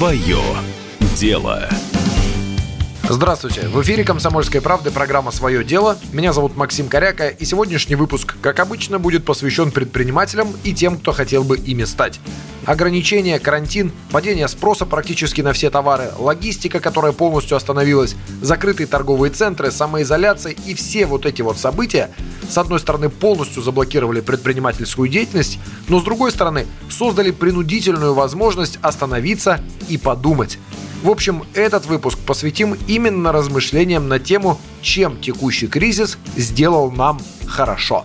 Свое дело. Здравствуйте! В эфире «Комсомольской правды» программа «Свое дело». Меня зовут Максим Коряка, и сегодняшний выпуск, как обычно, будет посвящен предпринимателям и тем, кто хотел бы ими стать. Ограничения, карантин, падение спроса практически на все товары, логистика, которая полностью остановилась, закрытые торговые центры, самоизоляция и все вот эти вот события, с одной стороны, полностью заблокировали предпринимательскую деятельность, но с другой стороны, создали принудительную возможность остановиться и подумать. В общем, этот выпуск посвятим именно размышлениям на тему, чем текущий кризис сделал нам хорошо.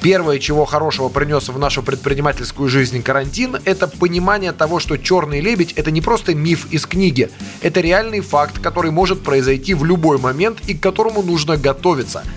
Первое, чего хорошего принес в нашу предпринимательскую жизнь карантин, это понимание того, что черный лебедь это не просто миф из книги, это реальный факт, который может произойти в любой момент и к которому нужно готовиться –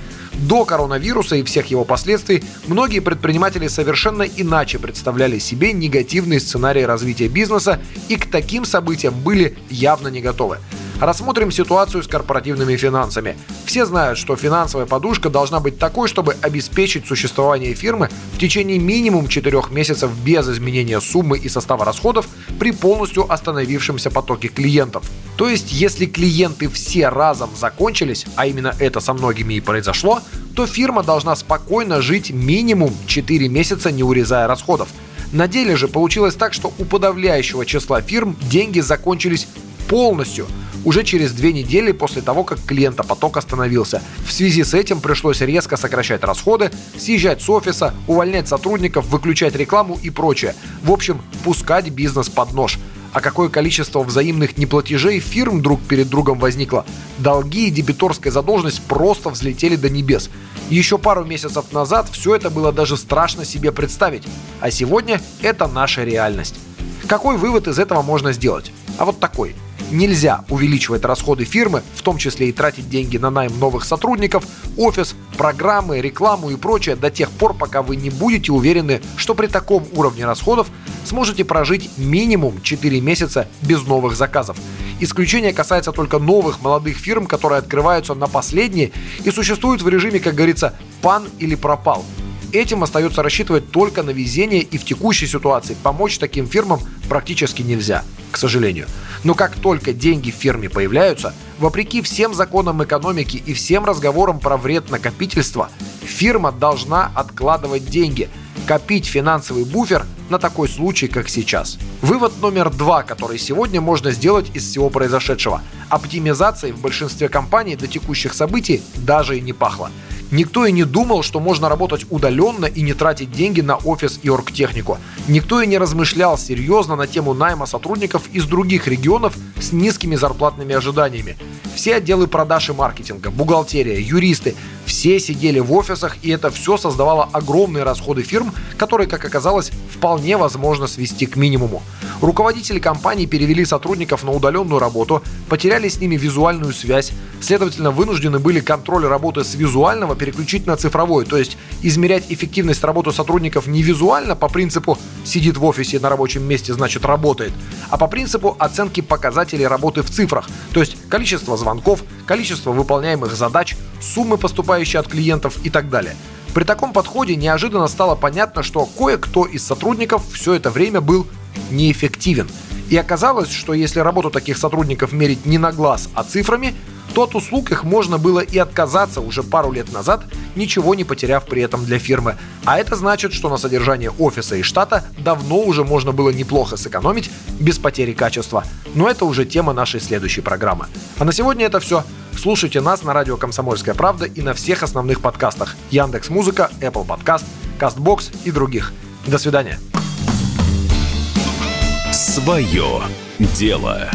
до коронавируса и всех его последствий многие предприниматели совершенно иначе представляли себе негативный сценарий развития бизнеса и к таким событиям были явно не готовы. Рассмотрим ситуацию с корпоративными финансами. Все знают, что финансовая подушка должна быть такой, чтобы обеспечить существование фирмы в течение минимум 4 месяцев без изменения суммы и состава расходов при полностью остановившемся потоке клиентов. То есть, если клиенты все разом закончились, а именно это со многими и произошло, то фирма должна спокойно жить минимум 4 месяца, не урезая расходов. На деле же получилось так, что у подавляющего числа фирм деньги закончились полностью – уже через две недели после того, как клиентопоток остановился. В связи с этим пришлось резко сокращать расходы, съезжать с офиса, увольнять сотрудников, выключать рекламу и прочее. В общем, пускать бизнес под нож. А какое количество взаимных неплатежей фирм друг перед другом возникло? Долги и дебиторская задолженность просто взлетели до небес. Еще пару месяцев назад все это было даже страшно себе представить. А сегодня это наша реальность. Какой вывод из этого можно сделать? А вот такой – Нельзя увеличивать расходы фирмы, в том числе и тратить деньги на найм новых сотрудников, офис, программы, рекламу и прочее до тех пор, пока вы не будете уверены, что при таком уровне расходов сможете прожить минимум 4 месяца без новых заказов. Исключение касается только новых молодых фирм, которые открываются на последние и существуют в режиме, как говорится, пан или пропал. Этим остается рассчитывать только на везение и в текущей ситуации помочь таким фирмам практически нельзя, к сожалению. Но как только деньги в фирме появляются, вопреки всем законам экономики и всем разговорам про вред накопительства, фирма должна откладывать деньги, копить финансовый буфер на такой случай, как сейчас. Вывод номер два, который сегодня можно сделать из всего произошедшего. Оптимизацией в большинстве компаний до текущих событий даже и не пахло. Никто и не думал, что можно работать удаленно и не тратить деньги на офис и оргтехнику. Никто и не размышлял серьезно на тему найма сотрудников из других регионов с низкими зарплатными ожиданиями. Все отделы продаж и маркетинга, бухгалтерия, юристы – все сидели в офисах, и это все создавало огромные расходы фирм, которые, как оказалось, вполне возможно свести к минимуму. Руководители компаний перевели сотрудников на удаленную работу, потеряли с ними визуальную связь, следовательно, вынуждены были контроль работы с визуального переключить на цифровой, то есть измерять эффективность работы сотрудников не визуально по принципу «сидит в офисе на рабочем месте, значит работает», а по принципу оценки показателей работы в цифрах, то есть количество звонков, количество выполняемых задач, суммы, поступающие от клиентов и так далее. При таком подходе неожиданно стало понятно, что кое-кто из сотрудников все это время был неэффективен. И оказалось, что если работу таких сотрудников мерить не на глаз, а цифрами, то от услуг их можно было и отказаться уже пару лет назад, ничего не потеряв при этом для фирмы. А это значит, что на содержание офиса и штата давно уже можно было неплохо сэкономить без потери качества. Но это уже тема нашей следующей программы. А на сегодня это все. Слушайте нас на радио «Комсомольская правда» и на всех основных подкастах Яндекс Музыка, Apple Podcast, CastBox и других. До свидания. Свое дело.